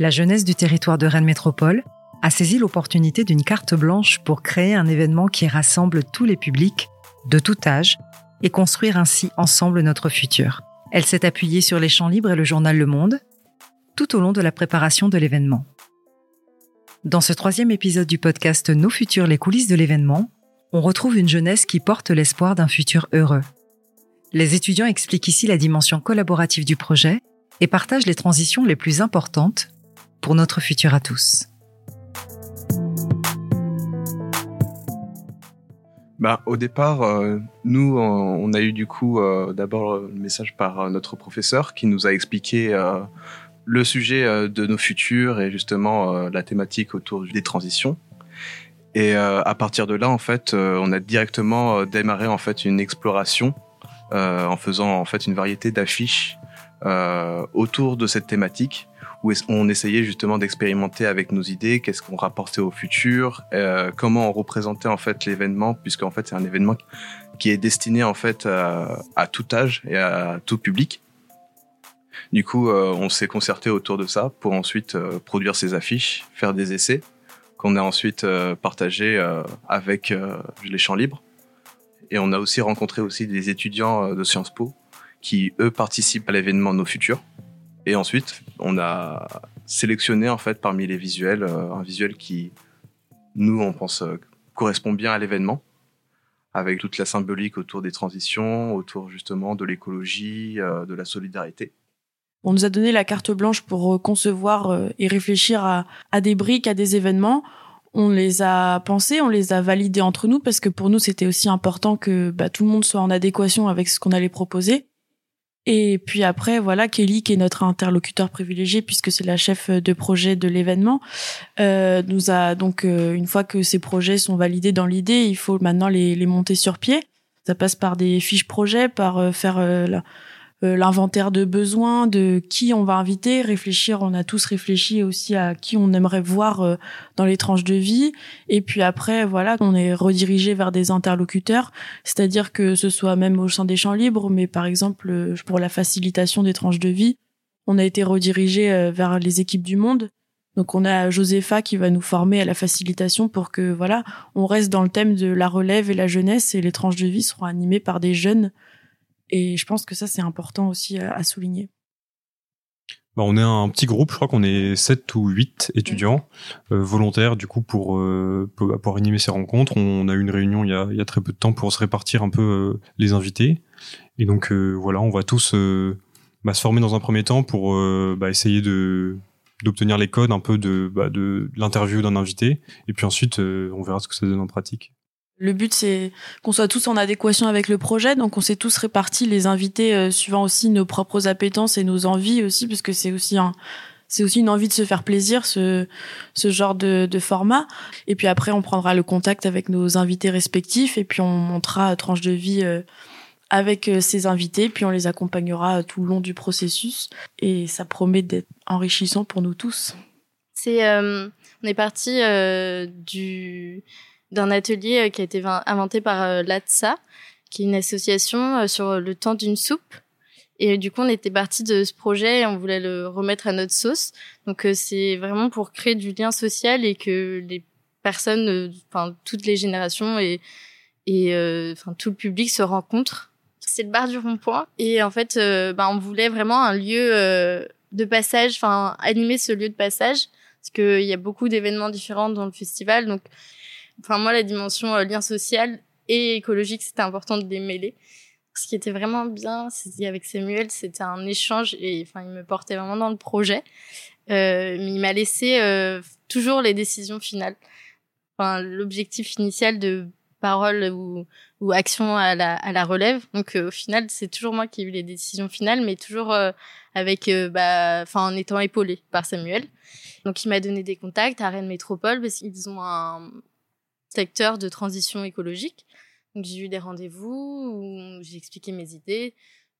la jeunesse du territoire de Rennes Métropole a saisi l'opportunité d'une carte blanche pour créer un événement qui rassemble tous les publics, de tout âge, et construire ainsi ensemble notre futur. Elle s'est appuyée sur les champs libres et le journal Le Monde tout au long de la préparation de l'événement. Dans ce troisième épisode du podcast Nos futurs, les coulisses de l'événement, on retrouve une jeunesse qui porte l'espoir d'un futur heureux. Les étudiants expliquent ici la dimension collaborative du projet et partagent les transitions les plus importantes pour notre futur à tous. Bah, au départ, euh, nous, on a eu du coup euh, d'abord le message par euh, notre professeur qui nous a expliqué le sujet de nos futurs et justement la thématique autour des transitions. Et à partir de là, en fait, on a directement démarré en fait une exploration en faisant en fait une variété d'affiches autour de cette thématique où on essayait justement d'expérimenter avec nos idées, qu'est-ce qu'on rapportait au futur, euh, comment on représentait en fait l'événement, puisque en fait c'est un événement qui est destiné en fait à, tout âge et à tout public. Du coup, euh, on s'est concerté autour de ça pour ensuite euh, produire ces affiches, faire des essais qu'on a ensuite partagés avec les champs libres. Et on a aussi rencontré aussi des étudiants de Sciences Po qui eux participent à l'événement Nos Futurs. Et ensuite, on a sélectionné en fait parmi les visuels euh, un visuel qui, nous, on pense euh, correspond bien à l'événement, avec toute la symbolique autour des transitions, autour justement de l'écologie, euh, de la solidarité. On nous a donné la carte blanche pour concevoir et réfléchir à, des briques, à des événements on les a pensés, on les a validés entre nous parce que pour nous c'était aussi important que bah, tout le monde soit en adéquation avec ce qu'on allait proposer. Et puis après, voilà, Kelly, qui est notre interlocuteur privilégié puisque c'est la chef de projet de l'événement, euh, nous a donc euh, une fois que ces projets sont validés dans l'idée, il faut maintenant les, les monter sur pied. Ça passe par des fiches projets, par euh, faire la, euh, l'inventaire de besoins, de qui on va inviter, réfléchir, on a tous réfléchi aussi à qui on aimerait voir euh, dans les tranches de vie. Et puis après, voilà, on est redirigé vers des interlocuteurs, c'est-à-dire que ce soit même au sein des champs libres, mais par exemple euh, pour la facilitation des tranches de vie, on a été redirigé vers les équipes du monde. Donc on a Josepha qui va nous former à la facilitation pour que voilà, on reste dans le thème de la relève et la jeunesse et les tranches de vie seront animées par des jeunes et je pense que ça, c'est important aussi à, souligner. Bah, on est un petit groupe, je crois qu'on est 7 ou 8 étudiants euh, volontaires du coup pour, euh, pour, animer ces rencontres. On a eu une réunion il y a, il y a très peu de temps pour se répartir un peu euh, les invités. Et donc voilà, on va tous bah, se former dans un premier temps pour bah, essayer de d'obtenir les codes un peu de, bah, de l'interview d'un invité. Et puis ensuite, on verra ce que ça donne en pratique. Le but, c'est qu'on soit tous en adéquation avec le projet. Donc, on s'est tous répartis les invités euh, suivant aussi nos propres appétences et nos envies aussi, parce que c'est aussi un, c'est aussi une envie de se faire plaisir, ce, ce genre de, de format. Et puis après, on prendra le contact avec nos invités respectifs et puis on montera tranche de vie euh, avec euh, ces invités, puis on les accompagnera tout le long du processus. Et ça promet d'être enrichissant pour nous tous. C'est, on est parti du d'un atelier euh, qui a été inventé par euh, l'ATSA, qui est une association euh, sur le temps d'une soupe. Et du coup, on était parti de ce projet et on voulait le remettre à notre sauce. Donc, c'est vraiment pour créer du lien social et que les personnes, enfin toutes les générations et et enfin tout le public se rencontrent. C'est le bar du rond-point et en fait, ben on voulait vraiment un lieu de passage, enfin animer ce lieu de passage parce qu'il y a beaucoup d'événements différents dans le festival. Donc enfin moi la dimension euh, lien social et écologique c'était important de les mêler. Ce qui était vraiment bien c'était avec Samuel c'était un échange et enfin il me portait vraiment dans le projet. Euh, mais il m'a laissé euh, toujours les décisions finales. Enfin l'objectif initial de parole ou, ou action à la, à la relève. Donc euh, au final c'est toujours moi qui ai eu les décisions finales mais toujours euh, avec euh, bah enfin en étant épaulé par Samuel. Donc il m'a donné des contacts à Rennes Métropole parce qu'ils ont un secteur de transition écologique. J'ai eu des rendez-vous où j'ai expliqué mes idées,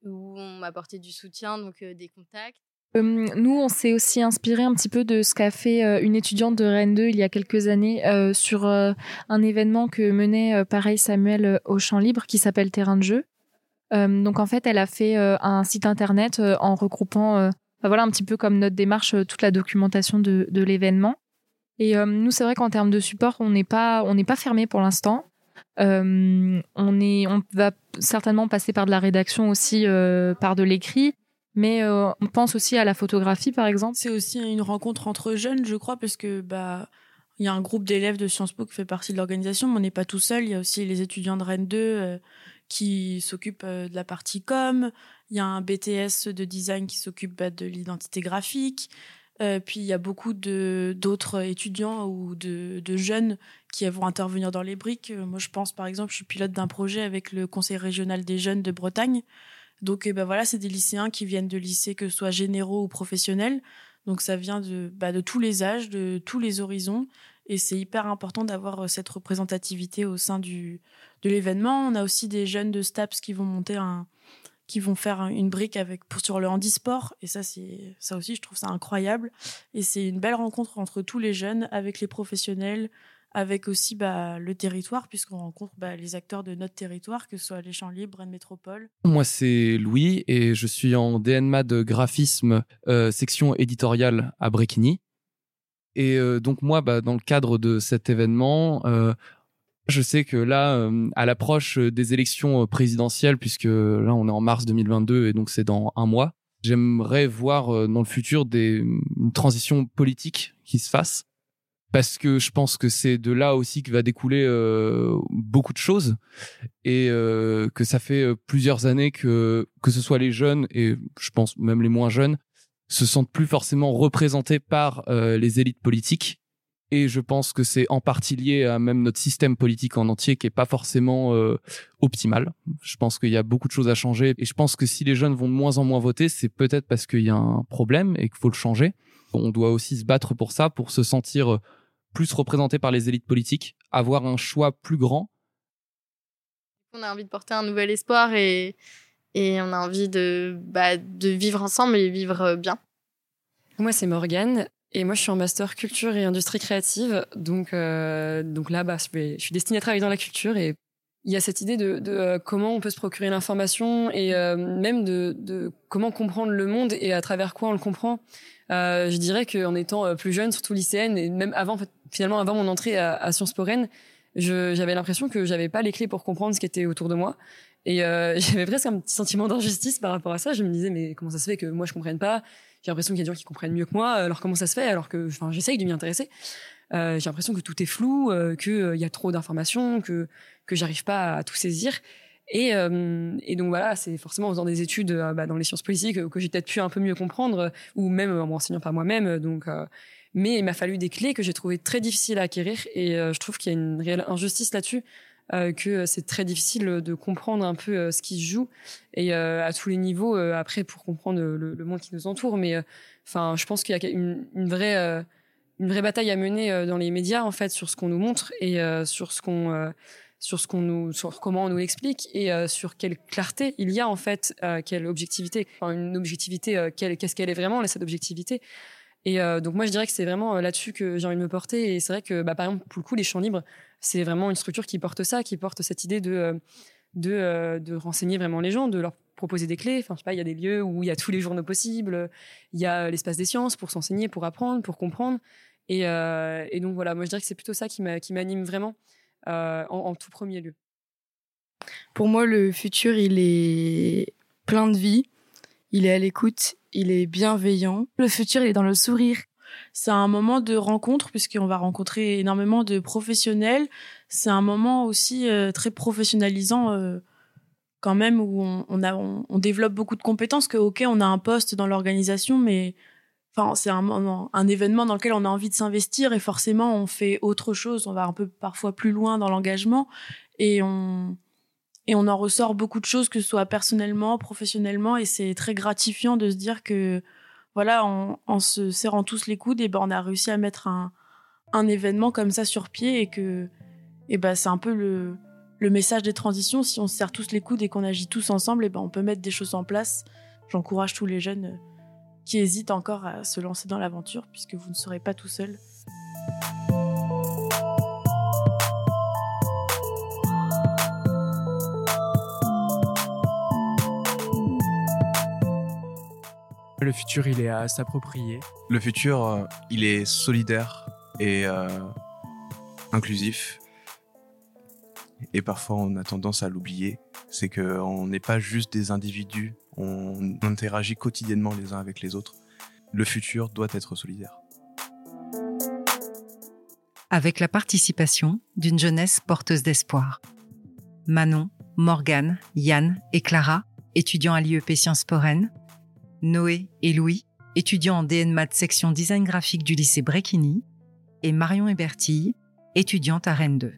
où on m'a apporté du soutien, donc euh, des contacts. nous, on s'est aussi inspiré un petit peu de ce qu'a fait euh, une étudiante de Rennes 2 il y a quelques années euh, sur un événement que menait pareil Samuel au Champ Libre qui s'appelle Terrain de jeu. donc en fait, elle a fait un site internet en regroupant bah voilà un petit peu comme notre démarche, toute la documentation de l'événement. Et nous, c'est vrai qu'en termes de support, on n'est pas, on n'est pas fermé pour l'instant. on est, on va certainement passer par de la rédaction aussi, par de l'écrit. Mais on pense aussi à la photographie, par exemple. C'est aussi une rencontre entre jeunes, je crois, parce que bah il y a un groupe d'élèves de Sciences Po qui fait partie de l'organisation, mais on n'est pas tout seul. Il y a aussi les étudiants de Rennes 2 euh, qui s'occupent euh, de la partie com. Il y a un BTS de design qui s'occupe bah, de l'identité graphique. Euh, puis il y a beaucoup de d'autres étudiants ou de, de, jeunes qui vont intervenir dans les briques. Moi, je pense par exemple, je suis pilote d'un projet avec le Conseil régional des jeunes de Bretagne. Donc, ben voilà, c'est des lycéens qui viennent de lycées, que ce soit généraux ou professionnels. Donc, ça vient de, bah, de tous les âges, de tous les horizons. Et c'est hyper important d'avoir euh, cette représentativité au sein du, de l'événement. On a aussi des jeunes de STAPS qui vont monter un, qui vont faire une brique avec pour sur le handisport. Et ça c'est ça aussi je trouve ça incroyable. Et c'est une belle rencontre entre tous les jeunes avec les professionnels avec aussi bah, le territoire puisqu'on rencontre bah, les acteurs de notre territoire que ce soit les champs libres Rennes Métropole. Moi c'est Louis et je suis en DNMA de graphisme euh, section éditoriale à Bréquigny. Et euh, donc moi, bah, dans le cadre de cet événement, euh, je sais que là, euh, à l'approche des élections présidentielles, puisque là on est en mars 2022 et donc c'est dans un mois, j'aimerais voir dans le futur des une transition politique qui se fasse parce que je pense que c'est de là aussi que va découler beaucoup de choses et que ça fait plusieurs années que que ce soit les jeunes et je pense même les moins jeunes se sentent plus forcément représentés par euh, les élites politiques. Et je pense que c'est en partie lié à même notre système politique en entier qui est pas forcément euh, optimal. Je pense qu'il y a beaucoup de choses à changer. Et je pense que si les jeunes vont de moins en moins voter, c'est peut-être parce qu'il y a un problème et qu'il faut le changer. On doit aussi se battre pour ça, pour se sentir plus représenté par les élites politiques, avoir un choix plus grand. On a envie de porter un nouvel espoir et, et on a envie de, bah, de vivre ensemble et vivre euh, bien. Moi, c'est Morgane. Et moi, je suis en master culture et industrie créative. Donc, euh, donc là, bah, je, suis destinée à travailler dans la culture. Et il y a cette idée de, de euh, comment on peut se procurer l'information et même de, de, comment comprendre le monde et à travers quoi on le comprend. je dirais qu'en étant plus jeune, surtout lycéenne, et même avant, finalement, avant mon entrée à, à Sciences Po Rennes, j'avais l'impression que j'avais pas les clés pour comprendre ce qui était autour de moi et euh, j'avais presque un petit sentiment d'injustice par rapport à ça. Je me disais, mais comment ça se fait que moi je comprenne pas? J'ai l'impression qu'il y a des gens qui comprennent mieux que moi. Alors comment ça se fait Alors que, enfin, j'essaye de m'y intéresser. Euh, j'ai l'impression que tout est flou, euh, qu'il euh, y a trop d'informations, que que j'arrive pas à tout saisir. Et, euh, et donc voilà, c'est forcément en faisant des études bah, dans les sciences politiques que j'ai peut-être pu un peu mieux comprendre, ou même en m'enseignant par moi-même. Donc, mais il m'a fallu des clés que j'ai trouvées très difficiles à acquérir, et je trouve qu'il y a une réelle injustice là-dessus. Euh, que c'est très difficile de comprendre un peu euh, ce qui se joue. Et euh, à tous les niveaux après pour comprendre le, monde qui nous entoure. Mais enfin, je pense qu'il y a une, vraie une vraie bataille à mener dans les médias en fait sur ce qu'on nous montre et sur ce qu'on sur ce qu'on nous sur comment on nous l'explique et sur quelle clarté il y a en fait quelle objectivité. Une objectivité qu'est-ce qu'elle est vraiment cette objectivité? Et donc moi je dirais que c'est vraiment là-dessus que j'ai envie de me porter et c'est vrai que bah, par exemple pour le coup les champs libres c'est vraiment une structure qui porte ça, qui porte cette idée de euh, de, euh, renseigner vraiment les gens, de leur proposer des clés. Enfin, je sais pas, il y a des lieux où il y a tous les journaux possibles. Il y a l'espace des sciences pour s'enseigner, pour apprendre, pour comprendre. Et, euh, donc voilà, moi je dirais que c'est plutôt ça qui m'anime vraiment euh, en, en, tout premier lieu. Pour moi, le futur, il est plein de vie. Il est à l'écoute. Il est bienveillant. Le futur, il est dans le sourire c'est un moment de rencontre puisqu'on va rencontrer énormément de professionnels. C'est un moment aussi euh, très professionnalisant euh, quand même où on, on, a, on, développe beaucoup de compétences. Que ok, on a un poste dans l'organisation, mais enfin c'est un, un événement dans lequel on a envie de s'investir et forcément on fait autre chose. On va un peu parfois plus loin dans l'engagement et on et on en ressort beaucoup de choses que ce soit personnellement, professionnellement et c'est très gratifiant de se dire que voilà, en, se serrant tous les coudes, et ben on a réussi à mettre un, événement comme ça sur pied et que et ben c'est un peu le, message des transitions. Si on se serre tous les coudes et qu'on agit tous ensemble, et ben on peut mettre des choses en place. J'encourage tous les jeunes qui hésitent encore à se lancer dans l'aventure, puisque vous ne serez pas tout seul. Le futur, il est à s'approprier Le futur, euh, il est solidaire et euh, inclusif. Et parfois, on a tendance à l'oublier. C'est qu'on n'est pas juste des individus, on interagit quotidiennement les uns avec les autres. Le futur doit être solidaire. Avec la participation d'une jeunesse porteuse d'espoir. Manon, Morgane, Yann et Clara, étudiants à l'IEP Sciences Po Rennes, Noé et Louis, étudiants en DN Math section design graphique du lycée Bréquigny, et Marion Hébertille, étudiante à Rennes 2.